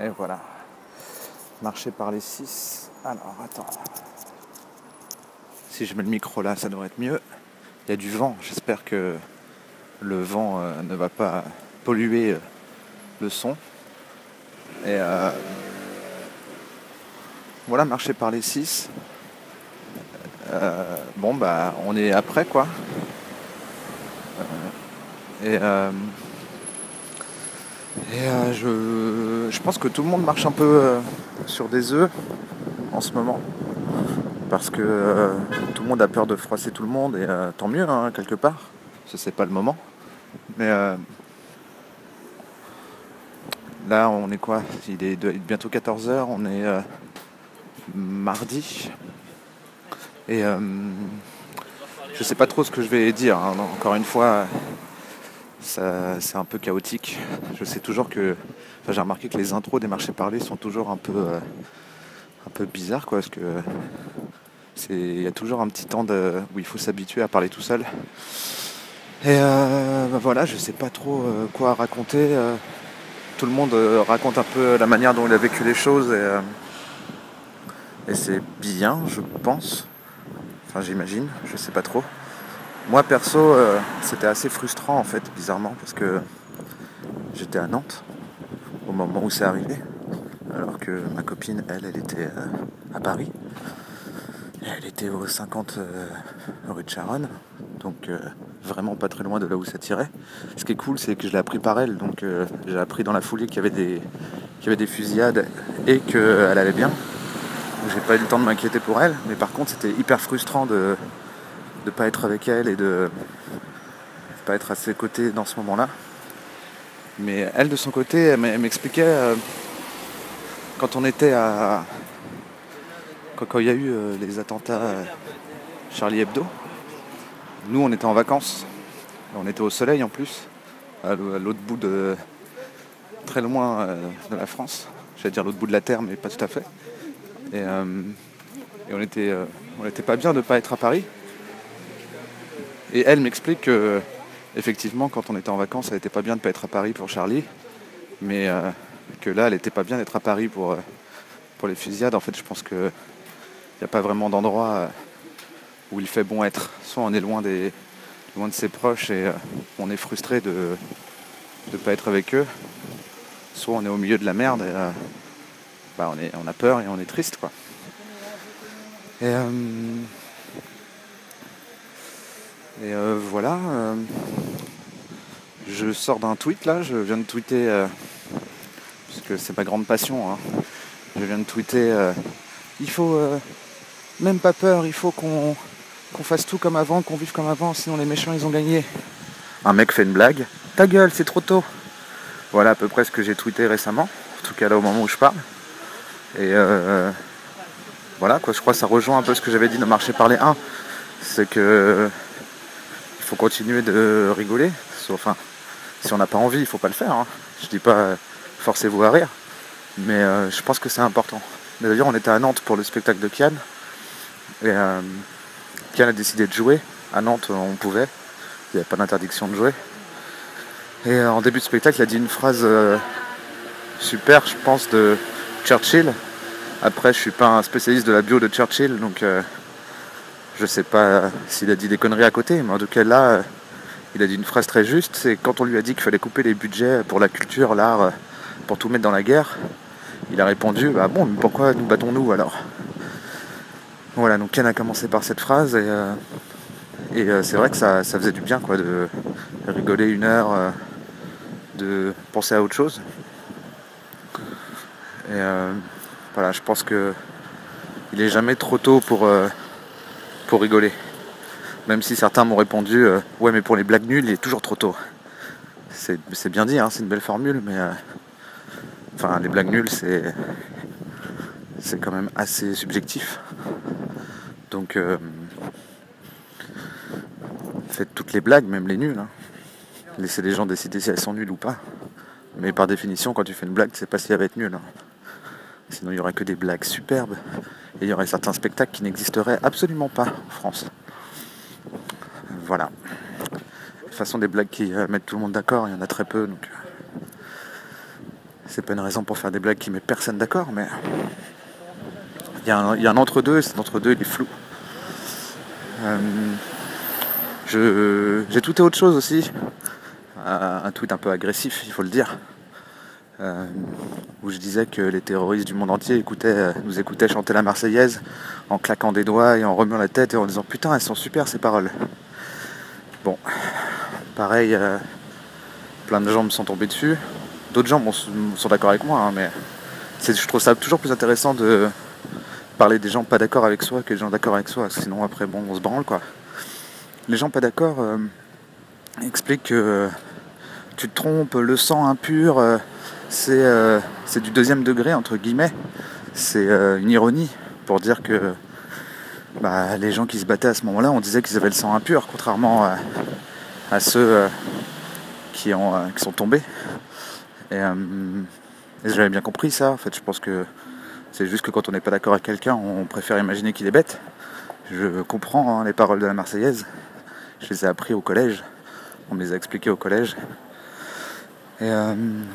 Et voilà. Marcher par les 6. Alors attends. Si je mets le micro là, ça devrait être mieux. Il y a du vent. J'espère que le vent euh, ne va pas polluer euh, le son. Et euh, voilà, marcher par les 6. bon bah on est après quoi. et et je, je, pense que tout le monde marche un peu sur des œufs en ce moment. Parce que tout le monde a peur de froisser tout le monde et tant mieux hein, quelque part. Ce c'est pas le moment. Mais euh, là, on est quoi? Il est bientôt 14h, on est euh, mardi. Et euh, je sais pas trop ce que je vais dire. Hein. Encore une fois, c'est un peu chaotique. Je sais toujours que. J'ai remarqué que les intros des marchés parlés sont toujours un peu, un peu bizarres, quoi, parce que il y a toujours un petit temps où il faut s'habituer à parler tout seul. Et euh, bah voilà, je sais pas trop euh, quoi raconter. Euh. tout le monde raconte un peu la manière dont il a vécu les choses et, et c'est bien, je pense. Enfin, j'imagine, je sais pas trop. Moi perso, c'était assez frustrant en fait, bizarrement, parce que j'étais à Nantes au moment où c'est arrivé, alors que ma copine, elle, elle était à Paris. Elle était au 50 rue de Charonne, donc vraiment pas très loin de là où ça tirait. Ce qui est cool, c'est que je l'ai appris par elle, donc euh, j'ai appris dans la foulée qu'il y avait y avait des fusillades et qu'elle allait bien. j'ai pas eu le temps de m'inquiéter pour elle, mais par contre c'était hyper frustrant de ne pas être avec elle et de pas être à ses côtés dans ce moment-là. Mais elle de son côté, elle m'expliquait euh, quand on était à. Quand, il y a eu euh, les attentats Charlie Hebdo, nous, on était en vacances. On était au soleil en plus, à l'autre bout de. très loin euh, de la France. J'allais dire l'autre bout de la Terre, mais pas tout à fait. Et, euh, on était, euh, pas bien de ne pas être à Paris. Et elle m'explique que, effectivement, quand on était en vacances, elle n'était pas bien de ne pas être à Paris pour Charlie. Mais que là, elle n'était pas bien d'être à Paris pour, pour les fusillades. En fait, je pense qu'il n'y a pas vraiment d'endroit où il fait bon être. Soit on est loin, de ses proches et euh, on est frustré de ne pas être avec eux, soit on est au milieu de la merde et euh, bah, on, a peur et on est triste. Euh, et voilà. je sors d'un tweet là, je viens de tweeter, puisque c'est ma grande passion, hein. je viens de tweeter, il faut même pas peur, il faut qu'on fasse tout comme avant, qu'on vive comme avant, sinon les méchants ils ont gagné. Un mec fait une blague. Ta gueule, c'est trop tôt. Voilà à peu près ce que j'ai tweeté récemment, en tout cas là au moment où je parle. Et euh, voilà quoi, je crois que ça rejoint un peu ce que j'avais dit dans Marché par les 1. C'est que il faut continuer de rigoler. Enfin, si on n'a pas envie, il faut pas le faire. Hein. Je dis pas forcez-vous à rire. Mais euh, je pense que c'est important. D'ailleurs, on était à Nantes pour le spectacle de Kian. Et euh, Kian a décidé de jouer. À Nantes, on pouvait. Il n'y avait pas d'interdiction de jouer. Et euh, en début de spectacle, il a dit une phrase super, je pense, de Churchill. Après, je suis pas un spécialiste de la bio de Churchill, donc je sais pas s'il a dit des conneries à côté, mais en tout cas là, il a dit une phrase très juste. C'est quand on lui a dit qu'il fallait couper les budgets pour la culture, l'art, pour tout mettre dans la guerre, il a répondu Bah bon, mais pourquoi nous battons-nous alors? Voilà, donc Ken a commencé par cette phrase et, euh, euh, c'est vrai que ça, faisait du bien quoi, de rigoler une heure, euh, de penser à autre chose. Et voilà, je pense que il est jamais trop tôt pour, pour rigoler. Même si certains m'ont répondu ouais mais pour les blagues nulles il est toujours trop tôt. C'est bien dit, hein, c'est une belle formule, mais enfin les blagues nulles c'est c'est quand même assez subjectif. Donc, euh, faites toutes les blagues, même les nulles. Hein. Laissez les gens décider si elles sont nulles ou pas. Mais par définition, quand tu fais une blague, c'est pas si elle va être nulle. Hein. Sinon, il y aurait que des blagues superbes. Et il y aurait certains spectacles qui n'existeraient absolument pas en France. Voilà. De toute façon, des blagues qui euh, mettent tout le monde d'accord, il y en a très peu. Donc, euh, c'est pas une raison pour faire des blagues qui met personne d'accord, mais il y, a un entre-deux, et cet entre-deux il est flou. Euh, j'ai tweeté autre chose aussi, un tweet un peu agressif, il faut le dire, euh, où je disais que les terroristes du monde entier écoutaient, nous écoutaient chanter la Marseillaise en claquant des doigts et en remuant la tête et en disant putain elles sont super ces paroles. Bon, pareil, euh, plein de gens me sont tombés dessus. D'autres gens sont d'accord avec moi, hein, mais je trouve ça toujours plus intéressant de parler des gens pas d'accord avec soi que des gens d'accord avec soi. Sinon après bon on se branle quoi. Les gens pas d'accord euh, expliquent que tu te trompes, le sang impur, euh, c'est du deuxième degré entre guillemets. C'est une ironie pour dire que bah, les gens qui se battaient à ce moment-là, on disait qu'ils avaient le sang impur, contrairement à, ceux euh, qui, ont, euh, qui sont tombés. Euh, et, j'avais bien compris ça. En fait, je pense que c'est juste que quand on n'est pas d'accord avec quelqu'un, on préfère imaginer qu'il est bête. Je comprends hein, les paroles de la Marseillaise. Je les ai appris au collège. On me les a expliquées au collège. Et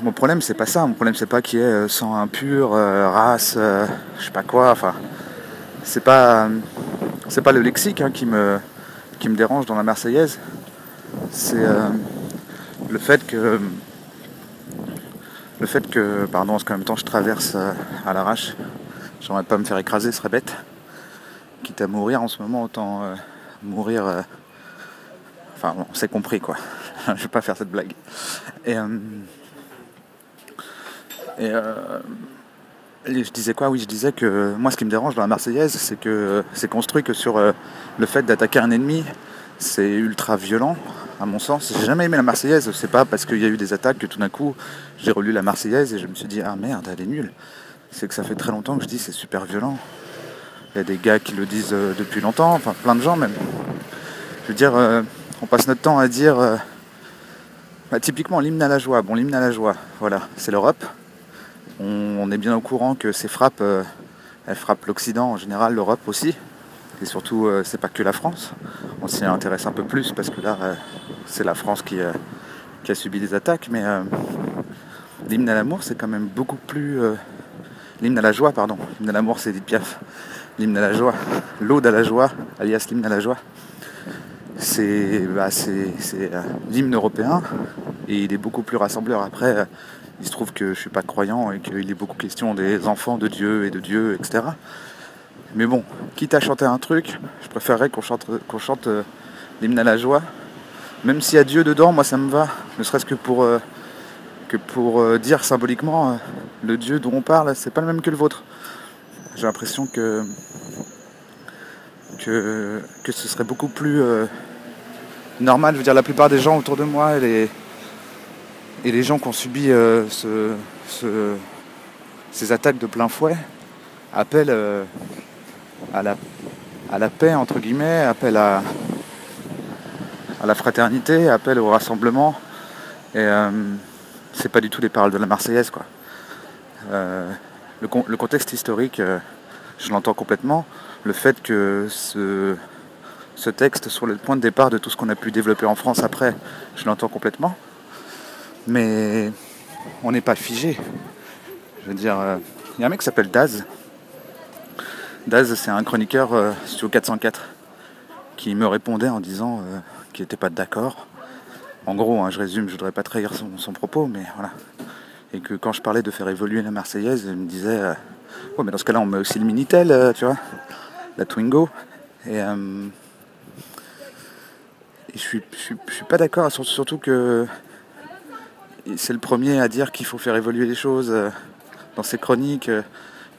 mon problème c'est pas ça, mon problème c'est pas qu'il y ait sang impur, race, je sais pas quoi, enfin c'est pas pas le lexique hein, qui me qui me dérange dans la Marseillaise. C'est euh, le fait que le fait que pardon parce qu'en même temps je traverse euh, à l'arrache. J'aimerais pas me faire écraser, ce serait bête. Quitte à mourir en ce moment, autant euh, mourir. enfin bon, c'est compris quoi. je vais pas faire cette blague. Et et je disais quoi? Oui, je disais que moi, ce qui me dérange dans la Marseillaise, c'est que c'est construit que sur euh, le fait d'attaquer un ennemi. C'est ultra violent, à mon sens. J'ai jamais aimé la Marseillaise. C'est pas parce qu'il y a eu des attaques que tout d'un coup, j'ai relu la Marseillaise et je me suis dit ah merde, elle est nulle. C'est que ça fait très longtemps que je dis c'est super violent. Il y a des gars qui le disent euh, depuis longtemps, enfin plein de gens même. Je veux dire, euh, on passe notre temps à dire. Bah, typiquement l'hymne à la joie. Bon, l'hymne à la joie, voilà, c'est l'Europe. On, est bien au courant que ces frappes, euh, elles frappent l'Occident en général, l'Europe aussi. Et surtout, euh, c'est pas que la France. On s'y intéresse un peu plus parce que là, euh, c'est la France qui, a subi des attaques. Mais l'hymne à l'amour, c'est quand même beaucoup plus. l'hymne à la joie, pardon. L'hymne à l'amour, c'est Edith Piaf. L'hymne à la joie. L'aude à la joie, alias l'hymne à la joie. C'est bah, l'hymne européen et il est beaucoup plus rassembleur. Après, il se trouve que je suis pas croyant et qu'il est beaucoup question des enfants de Dieu et de Dieu, etc. Mais bon, quitte à chanter un truc, je préférerais qu'on chante, chante euh, l'hymne à la joie. Même s'il y a Dieu dedans, moi ça me va. Ne serait-ce que pour, euh, que pour euh, dire symboliquement, le Dieu dont on parle, c'est pas le même que le vôtre. J'ai l'impression que, que, que ce serait beaucoup plus normal. Je veux dire, la plupart des gens autour de moi, et les gens qui ont subi euh, ces attaques de plein fouet appellent euh, à, la, paix, entre guillemets, appellent à, la fraternité, appellent au rassemblement. Et euh, c'est pas du tout les paroles de la Marseillaise. Quoi. Le, le, contexte historique, je l'entends complètement. Le fait que ce, ce texte soit le point de départ de tout ce qu'on a pu développer en France après, je l'entends complètement. Mais on n'est pas figé. Je veux dire, il euh, y a un mec qui s'appelle Daz. Daz, c'est un chroniqueur euh, sur 404 qui me répondait en disant euh, qu'il n'était pas d'accord. En gros, hein, je résume, je voudrais pas trahir son, propos, mais voilà. Et que quand je parlais de faire évoluer la Marseillaise, il me disait Ouais, mais dans ce cas-là, on met aussi le Minitel, tu vois, la Twingo. Et, je suis, suis, pas d'accord, surtout que c'est le premier à dire qu'il faut faire évoluer les choses. Euh, dans ses chroniques, euh,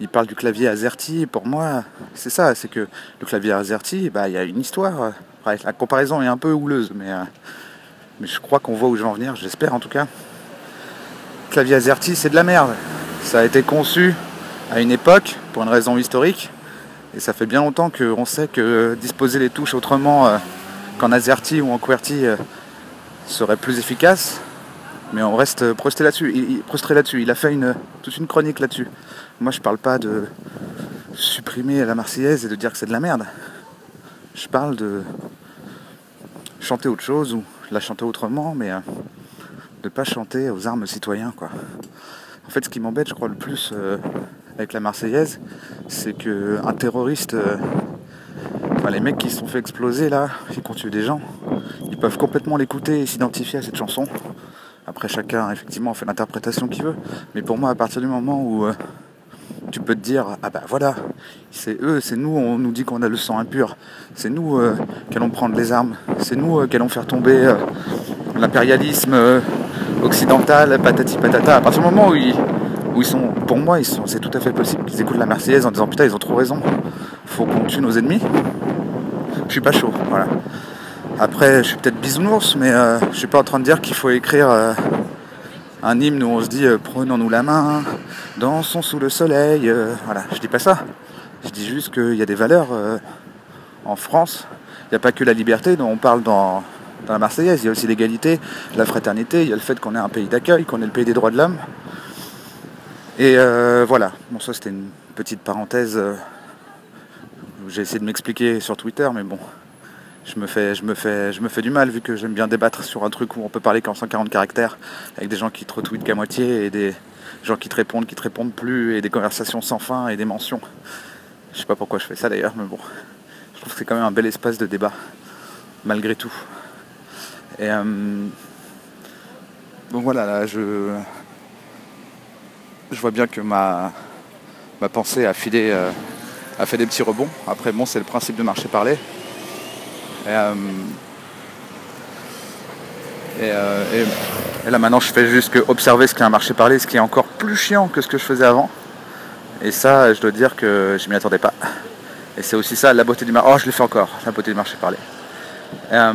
il parle du clavier AZERTY. Pour moi, c'est ça, c'est que le clavier AZERTY, bah, il y a une histoire. la comparaison est un peu houleuse, mais, euh, mais je crois qu'on voit où je vais en venir, j'espère en tout cas. Le clavier AZERTY, c'est de la merde. Ça a été conçu à une époque, pour une raison historique, et ça fait bien longtemps qu'on sait que disposer les touches autrement qu'en AZERTY ou en QWERTY serait plus efficace mais on reste prostré là-dessus. Il, là-dessus. Il a fait une, toute une chronique là-dessus. Moi, je parle pas de supprimer la Marseillaise et de dire que c'est de la merde. Je parle de chanter autre chose ou la chanter autrement, mais euh, de pas chanter aux armes citoyens, quoi. En fait, ce qui m'embête, je crois, le plus euh, avec la Marseillaise, c'est que un terroriste, euh, les mecs qui se sont fait exploser là, qui ont tué des gens, ils peuvent complètement l'écouter et s'identifier à cette chanson. Après, chacun, effectivement, fait l'interprétation qu'il veut. Mais pour moi, à partir du moment où euh, tu peux te dire, ah bah voilà, c'est eux, c'est nous, on nous dit qu'on a le sang impur, c'est nous euh, qui allons prendre les armes, c'est nous euh, qui allons faire tomber euh, l'impérialisme euh, occidental, patati patata. À partir du moment où ils, où ils sont, pour moi, ils sont, c'est tout à fait possible qu'ils écoutent la Marseillaise en disant putain, ils ont trop raison, faut qu'on tue nos ennemis. Je suis pas chaud, voilà. Après, je suis peut-être bisounours, mais euh, je suis pas en train de dire qu'il faut écrire euh, un hymne où on se dit euh, prenons-nous la main, dansons sous le soleil. euh, voilà, je dis pas ça. Je dis juste qu'il y a des valeurs en France. Il n'y a pas que la liberté dont on parle dans, dans la Marseillaise. Il y a aussi l'égalité, la fraternité. Il y a le fait qu'on est un pays d'accueil, qu'on est le pays des droits de l'homme. Et voilà. Bon, ça c'était une petite parenthèse. J'ai essayé de m'expliquer sur Twitter, mais bon, je me fais, je me fais, je me fais du mal vu que j'aime bien débattre sur un truc où on peut parler qu'en 140 caractères, avec des gens qui te retweetent qu'à moitié et des gens qui te répondent, qui te répondent plus, et des conversations sans fin et des mentions. Je sais pas pourquoi je fais ça d'ailleurs, mais bon, je trouve que c'est quand même un bel espace de débat, malgré tout. Et euh, donc voilà, là, je, je vois bien que ma, ma pensée a filé, euh, a fait des petits rebonds. Après, bon, c'est le principe de marcher parler. Et, euh, euh, et- là maintenant je fais juste que observer ce qu'est un marché parler, ce qui est encore plus chiant que ce que je faisais avant. Et ça, je dois dire que je m'y attendais pas. Et c'est aussi ça la beauté du marché. Oh, je l'ai fait encore, la beauté du marché parler. Et, euh,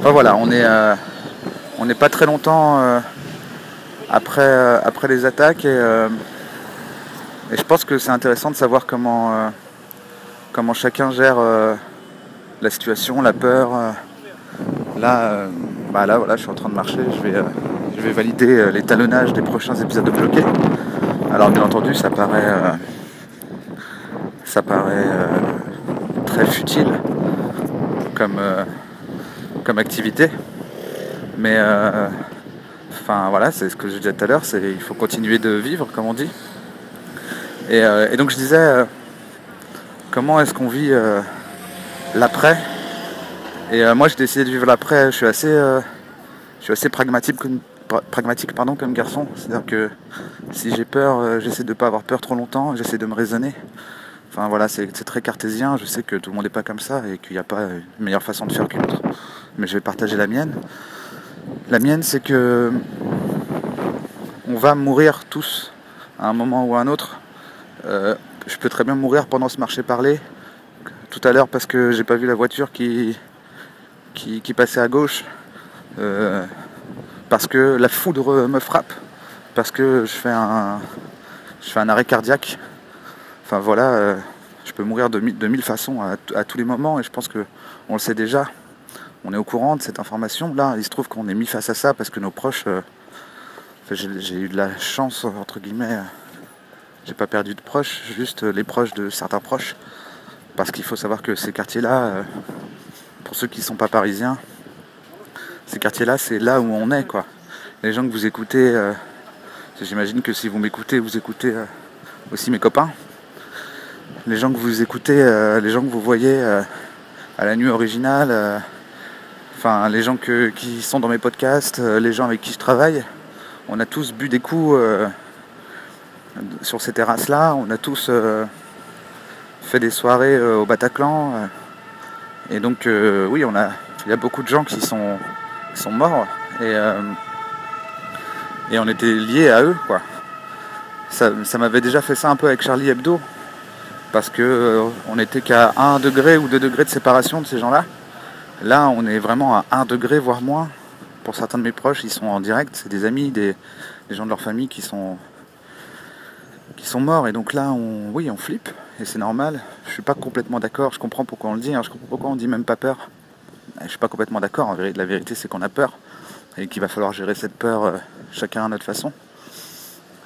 enfin, voilà, on est, euh, on n'est pas très longtemps après, après les attaques et, et je pense que c'est intéressant de savoir comment, euh, comment chacun gère. euh, la situation, la peur. euh, Là, bah là, voilà, je suis en train de marcher. Je vais, je vais valider l'étalonnage des prochains épisodes de Bloqué. Alors, bien entendu, ça paraît, ça paraît très futile comme, comme activité, mais enfin voilà, c'est ce que je disais tout à l'heure. C'est il faut continuer de vivre, comme on dit. Et, euh, et donc, je disais, euh, comment est-ce qu'on vit euh, l'après? Et moi j'ai décidé de vivre l'après, je suis assez, je suis assez pragmatique, comme, pra- pragmatique pardon, comme garçon. C'est-à-dire que si j'ai peur, j'essaie de ne pas avoir peur trop longtemps, j'essaie de me raisonner. Enfin voilà, c'est très cartésien, je sais que tout le monde n'est pas comme ça et qu'il n'y a pas une meilleure façon de faire qu'une autre. Mais je vais partager la mienne. La mienne c'est que on va mourir tous à un moment ou à un autre. Euh, je peux très bien mourir pendant ce marché parler tout à l'heure parce que j'ai pas vu la voiture qui, qui, passait à gauche, euh, parce que la foudre me frappe, parce que je fais un, je fais un arrêt cardiaque. Enfin voilà, euh, je peux mourir de, de mille façons à, à tous les moments et je pense que on le sait déjà. On est au courant de cette information. Là, il se trouve qu'on est mis face à ça parce que nos proches. j'ai eu de la chance entre guillemets. J'ai pas perdu de proches, juste les proches de certains proches. Parce qu'il faut savoir que ces quartiers-là, euh, pour ceux qui ne sont pas parisiens, ces quartiers-là, c'est là où on est, quoi. Les gens que vous écoutez, euh, j'imagine que si vous m'écoutez, vous écoutez euh, aussi mes copains. Les gens que vous écoutez, les gens que vous voyez à la nuit originale, enfin les gens qui sont dans mes podcasts, les gens avec qui je travaille, on a tous bu des coups sur ces terrasses-là, on a tous euh, fait des soirées euh, au Bataclan. euh, et donc, oui, il y a beaucoup de gens qui sont, morts. Et, on était liés à eux, quoi. Ça, m'avait déjà fait ça un peu avec Charlie Hebdo. Parce que euh, on n'était qu'à 1 degré ou 2 degrés de séparation de ces gens-là. Là, on est vraiment à 1 degré, voire moins. Pour certains de mes proches, ils sont en direct. C'est des amis, des gens de leur famille qui sont, qui sont morts. Et donc là, on, oui, on flippe. Et c'est normal. Je suis pas complètement d'accord. Je comprends pourquoi on le dit. hein. Je comprends pourquoi on dit même pas peur. Je suis pas complètement d'accord. La vérité, c'est qu'on a peur. Et qu'il va falloir gérer cette peur euh, chacun à notre façon.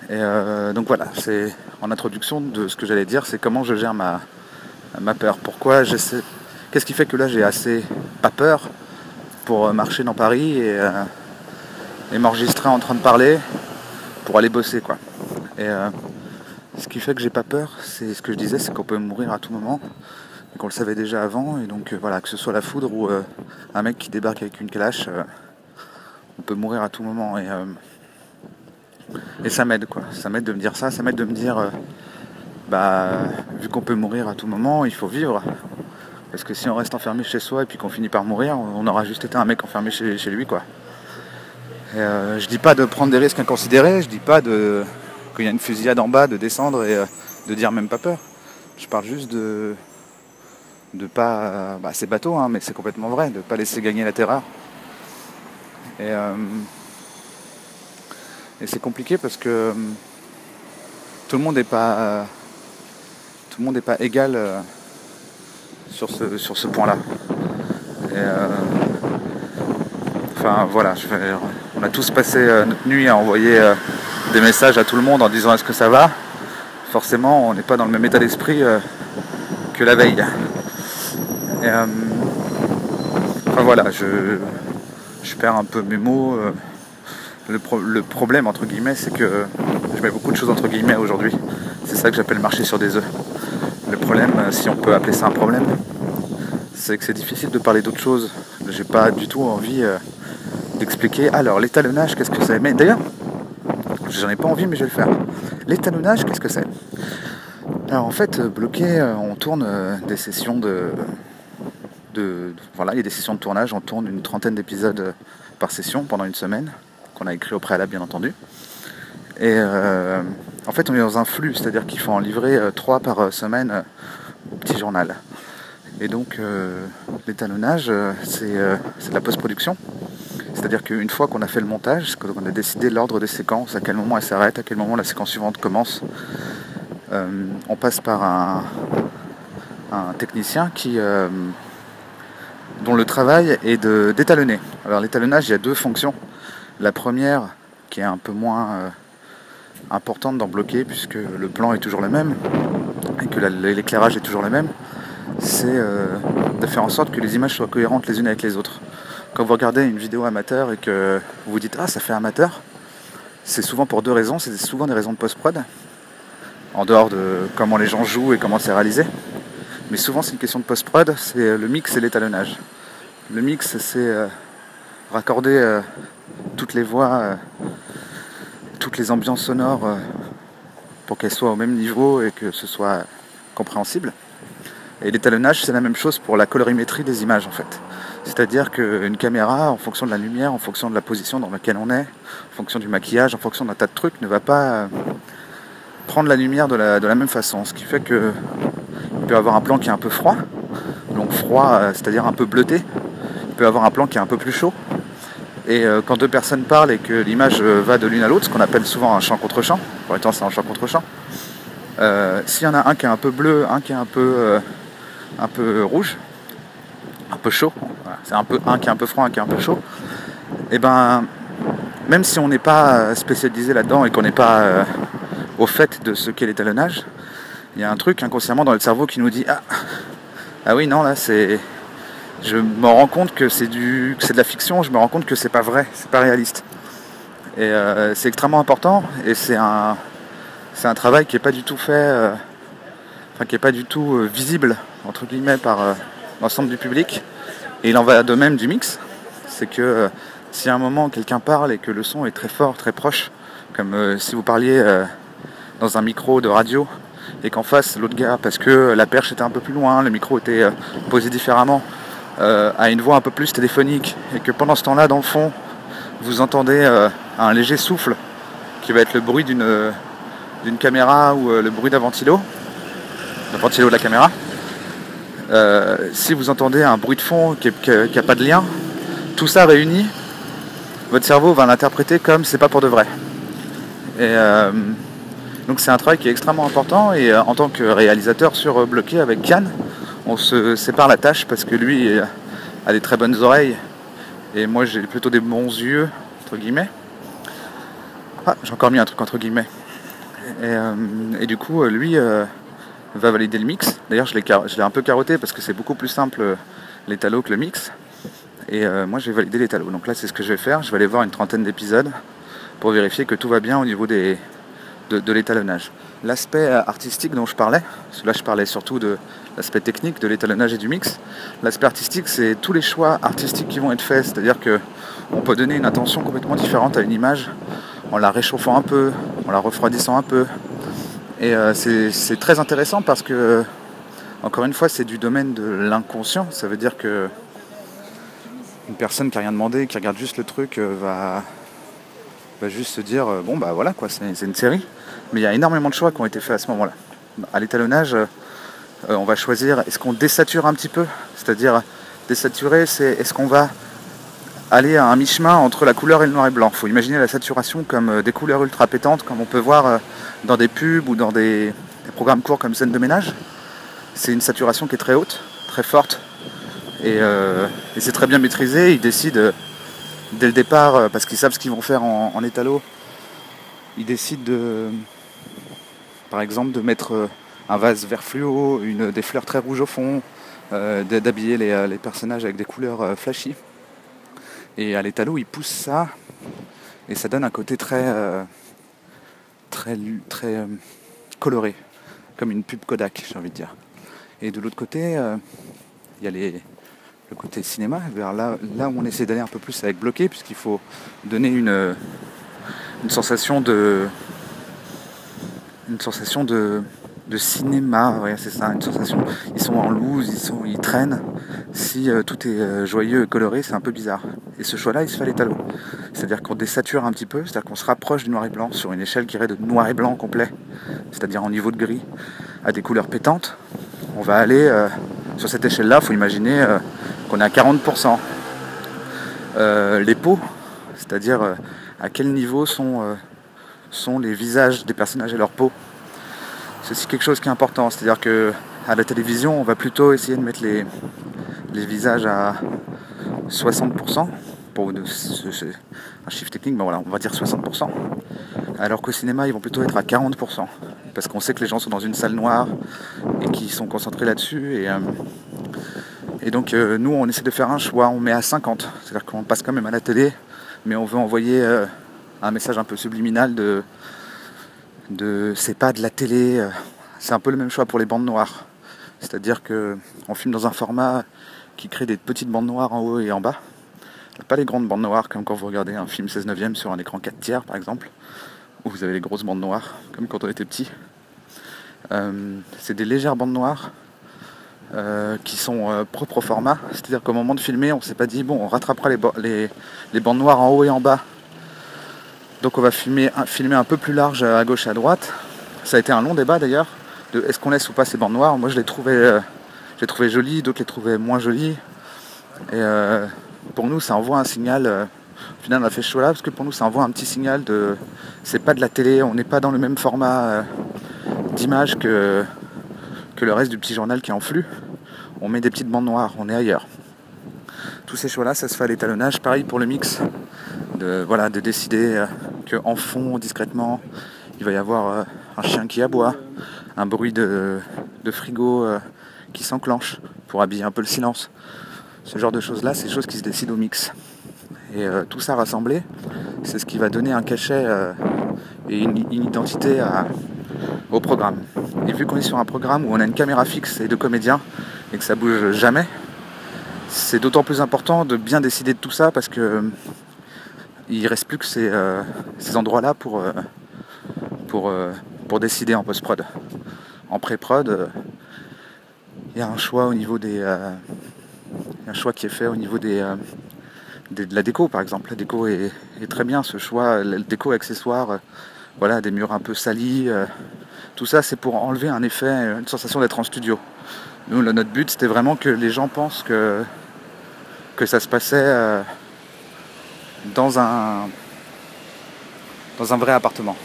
Et euh, donc voilà, c'est en introduction de ce que j'allais dire, c'est comment je gère ma, ma peur. Pourquoi j'essaie. Qu'est-ce qui fait que là j'ai assez pas peur pour euh, marcher dans Paris et, et m'enregistrer en train de parler pour aller bosser quoi. Et ce qui fait que j'ai pas peur, c'est ce que je disais, c'est qu'on peut mourir à tout moment, et qu'on le savait déjà avant, et donc voilà, que ce soit la foudre ou un mec qui débarque avec une calache, on peut mourir à tout moment. Et, et ça m'aide quoi. Ça m'aide de me dire ça, ça m'aide de me dire bah vu qu'on peut mourir à tout moment, il faut vivre. Parce que si on reste enfermé chez soi et puis qu'on finit par mourir, on aura juste été un mec enfermé chez, lui quoi. Euh, je dis pas de prendre des risques inconsidérés, je dis pas de qu'il y a une fusillade en bas, de descendre et euh, de dire même pas peur. Je parle juste de de pas bah, c'est bateau hein, mais c'est complètement vrai, de pas laisser gagner la terreur. Et, euh, et c'est compliqué parce que tout le monde n'est pas tout le monde n'est pas égal sur ce, sur ce point-là. Euh, enfin voilà, on a tous passé euh, notre nuit à envoyer euh, des messages à tout le monde en disant est-ce que ça va? Forcément, on n'est pas dans le même état d'esprit que la veille. enfin voilà, je, je, perds un peu mes mots. Le, le, problème, entre guillemets, c'est que je mets beaucoup de choses entre guillemets aujourd'hui. C'est ça que j'appelle marcher sur des œufs. Le problème, si on peut appeler ça un problème, c'est que c'est difficile de parler d'autre chose. J'ai pas du tout envie euh, d'expliquer. Alors, l'étalonnage, qu'est-ce que c'est? Mais d'ailleurs, j'en ai pas envie, mais je vais le faire. L'étalonnage, qu'est-ce que c'est? Alors, en fait, bloqué, euh, on tourne euh, des sessions de, Voilà, il y a des sessions de tournage, on tourne une trentaine d'épisodes par session pendant une semaine, qu'on a écrit au préalable, bien entendu. Et en fait, on est dans un flux, c'est-à-dire qu'il faut en livrer trois par semaine au petit journal. Et donc euh, l'étalonnage, euh, euh, c'est de la post-production. C'est-à-dire qu'une fois qu'on a fait le montage, qu'on a décidé l'ordre des séquences, à quel moment elle s'arrête, à quel moment la séquence suivante commence, on passe par un, technicien qui, dont le travail est d'étalonner. Alors l'étalonnage, il y a deux fonctions. La première, qui est un peu moins importante d'en bloquer, puisque le plan est toujours le même, et que l'éclairage est toujours le même, c'est euh, de faire en sorte que les images soient cohérentes les unes avec les autres. Quand vous regardez une vidéo amateur et que vous vous dites Ah, ça fait amateur, c'est souvent pour deux raisons. C'est souvent des raisons de post-prod, en dehors de comment les gens jouent et comment c'est réalisé. Mais souvent, c'est une question de post-prod, c'est le mix et l'étalonnage. Le mix, c'est euh, raccorder euh, toutes les voix, toutes les ambiances sonores pour qu'elles soient au même niveau et que ce soit compréhensible. Et l'étalonnage, c'est la même chose pour la colorimétrie des images en fait. C'est-à-dire qu'une caméra, en fonction de la lumière, en fonction de la position dans laquelle on est, en fonction du maquillage, en fonction d'un tas de trucs, ne va pas euh, prendre la lumière de la, même façon. Ce qui fait que il peut avoir un plan qui est un peu froid, donc froid, euh, c'est-à-dire un peu bleuté. Il peut avoir un plan qui est un peu plus chaud. Et euh, quand deux personnes parlent et que l'image va de l'une à l'autre, ce qu'on appelle souvent un champ contre champ, pour temps c'est un champ contre champ, s'il y en a un qui est un peu bleu, un qui est un peu un peu rouge, un peu chaud. C'est un peu un qui est un peu froid, un qui est un peu chaud. Et eh ben, même si on n'est pas spécialisé là-dedans et qu'on n'est pas euh, au fait de ce qu'est l'étalonnage, il y a un truc inconsciemment dans le cerveau qui nous dit ah ah oui non là c'est je me rends compte que c'est du c'est de la fiction, je me rends compte que c'est pas vrai, c'est pas réaliste. Et euh, c'est extrêmement important et c'est un c'est un travail qui est pas du tout fait euh, enfin qui est pas du tout visible entre guillemets par euh, l'ensemble du public. Et il en va de même du mix. C'est que euh, si à un moment quelqu'un parle et que le son est très fort, très proche, comme euh, si vous parliez dans un micro de radio et qu'en face l'autre gars, parce que la perche était un peu plus loin, le micro était posé différemment, a une voix un peu plus téléphonique et que pendant ce temps-là, dans le fond, vous entendez un léger souffle qui va être le bruit d'une caméra ou le bruit d'un ventilo, d'un ventilo de la caméra, euh, si vous entendez un bruit de fond qui n'a pas de lien, tout ça réuni, votre cerveau va l'interpréter comme c'est pas pour de vrai. Euh, donc c'est un travail qui est extrêmement important et euh, en tant que réalisateur sur Bloqué avec Yann, on se sépare la tâche parce que lui a des très bonnes oreilles et moi j'ai plutôt des bons yeux, entre guillemets. Ah, j'ai encore mis un truc entre guillemets. Et, et du coup, lui, va valider le mix. D'ailleurs, je l'ai un peu carotté parce que c'est beaucoup plus simple euh, l'étalo que le mix. Et euh, moi, j'ai validé l'étalo. Donc là, c'est ce que je vais faire. Je vais aller voir une trentaine d'épisodes pour vérifier que tout va bien au niveau de, l'étalonnage. L'aspect artistique dont je parlais, là je parlais surtout de l'aspect technique de l'étalonnage et du mix. L'aspect artistique, c'est tous les choix artistiques qui vont être faits, c'est-à-dire que on peut donner une attention complètement différente à une image en la réchauffant un peu, en la refroidissant un peu. Et euh, c'est très intéressant parce que, encore une fois, c'est du domaine de l'inconscient. Ça veut dire que une personne qui n'a rien demandé, qui regarde juste le truc, euh, va, juste se dire euh, bon bah voilà quoi, c'est une série. Mais il y a énormément de choix qui ont été faits à ce moment-là. À l'étalonnage, on va choisir est-ce qu'on désature un petit peu, c'est-à-dire désaturer, c'est est-ce qu'on va aller à un mi-chemin entre la couleur et le noir et blanc. Il faut imaginer la saturation comme euh, des couleurs ultra pétantes, comme on peut voir euh, dans des pubs ou dans des, programmes courts comme scène de ménage. C'est une saturation qui est très haute, très forte, et, euh, c'est très bien maîtrisé. Ils décident dès le départ, parce qu'ils savent ce qu'ils vont faire en, étalo, ils décident de, par exemple, de mettre un vase vert fluo, des fleurs très rouges au fond, d'habiller les, les, personnages avec des couleurs flashy. Et à l'étalot, il pousse ça et ça donne un côté très, euh, très, très euh, coloré, comme une pub Kodak, j'ai envie de dire. Et de l'autre côté, euh, il y a le côté cinéma, vers là, là où on essaie d'aller un peu plus avec bloqué, puisqu'il faut donner une, une sensation de. Une sensation de, de cinéma, c'est ça, une sensation. Ils sont en loose, ils, sont, ils traînent. Si euh, tout est euh, joyeux et coloré, c'est un peu bizarre. Et ce choix-là, il se fait à l'étalot. C'est-à-dire qu'on désature un petit peu, c'est-à-dire qu'on se rapproche du noir et blanc sur une échelle qui irait de noir et blanc complet, c'est-à-dire en niveau de gris, à des couleurs pétantes. On va aller euh, sur cette échelle-là, il faut imaginer qu'on est à 40%. les peaux, c'est-à-dire à quel niveau sont, sont les visages des personnages et leur peau c'est aussi quelque chose qui est important. C'est-à-dire que à la télévision, on va plutôt essayer de mettre les, les visages à 60%. Pour un chiffre technique, mais voilà, on va dire 60%. Alors qu'au cinéma, ils vont plutôt être à 40%. Parce qu'on sait que les gens sont dans une salle noire et qu'ils sont concentrés là-dessus. Et, euh, donc, euh, nous, on essaie de faire un choix. On met à 50. C'est-à-dire qu'on passe quand même à la télé, mais on veut envoyer euh, un message un peu subliminal de de c'est pas de la télé, c'est un peu le même choix pour les bandes noires. C'est-à-dire que on filme dans un format qui crée des petites bandes noires en haut et en bas. Pas les grandes bandes noires comme quand vous regardez un film 16 neuvième sur un écran 4 tiers par exemple, où vous avez les grosses bandes noires, comme quand on était petit. Euh, c'est des légères bandes noires euh, qui sont propres au format. C'est-à-dire qu'au moment de filmer, on s'est pas dit bon on rattrapera les, les bandes noires en haut et en bas donc on va filmer, filmer un peu plus large à gauche et à droite. Ça a été un long débat d'ailleurs, de est-ce qu'on laisse ou pas ces bandes noires. Moi je les trouvais, euh, trouvé jolies, d'autres les trouvaient moins jolies. Et euh, pour nous ça envoie un signal. Euh, au final on a fait ce choix là parce que pour nous ça envoie un petit signal de c'est pas de la télé, on n'est pas dans le même format d'image que, que le reste du petit journal qui est en flux. On met des petites bandes noires, on est ailleurs. Tous ces choix là ça se fait à l'étalonnage, pareil pour le mix de, voilà, de décider euh, qu'en fond, discrètement, il va y avoir euh, un chien qui aboie, un bruit de, frigo euh, qui s'enclenche pour habiller un peu le silence. Ce genre de choses-là, c'est des choses qui se décident au mix. Et tout ça rassemblé, c'est ce qui va donner un cachet et une, identité au programme. Et vu qu'on est sur un programme où on a une caméra fixe et deux comédiens et que ça bouge jamais, c'est d'autant plus important de bien décider de tout ça parce que il reste plus que ces, euh, endroits-là pour, euh, pour, euh, pour décider en post-prod. En pré-prod, il y a un choix au niveau des. un choix qui est fait au niveau des, de la déco par exemple. La déco est, très bien, ce choix, la déco accessoire, voilà, des murs un peu salis. tout ça c'est pour enlever un effet, une sensation d'être en studio. Nous, notre but c'était vraiment que les gens pensent que, que ça se passait dans un, dans un vrai appartement.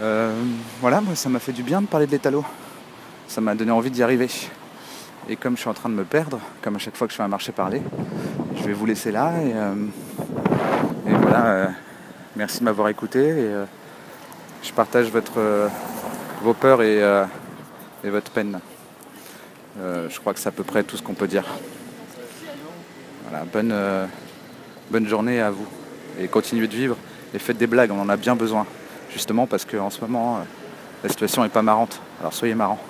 Euh, voilà, moi ça m'a fait du bien de parler de l'étalot. Ça m'a donné envie d'y arriver. Et comme je suis en train de me perdre, comme à chaque fois que je fais un marché parler, je vais vous laisser là. Et, euh, voilà, euh, merci de m'avoir écouté. Et, je partage votre, vos peurs et, et votre peine. je crois que c'est à peu près tout ce qu'on peut dire. Voilà, bonne bonne journée à vous et continuez de vivre et faites des blagues, on en a bien besoin. Justement parce qu'en ce moment, la situation est pas marrante. Alors soyez marrants.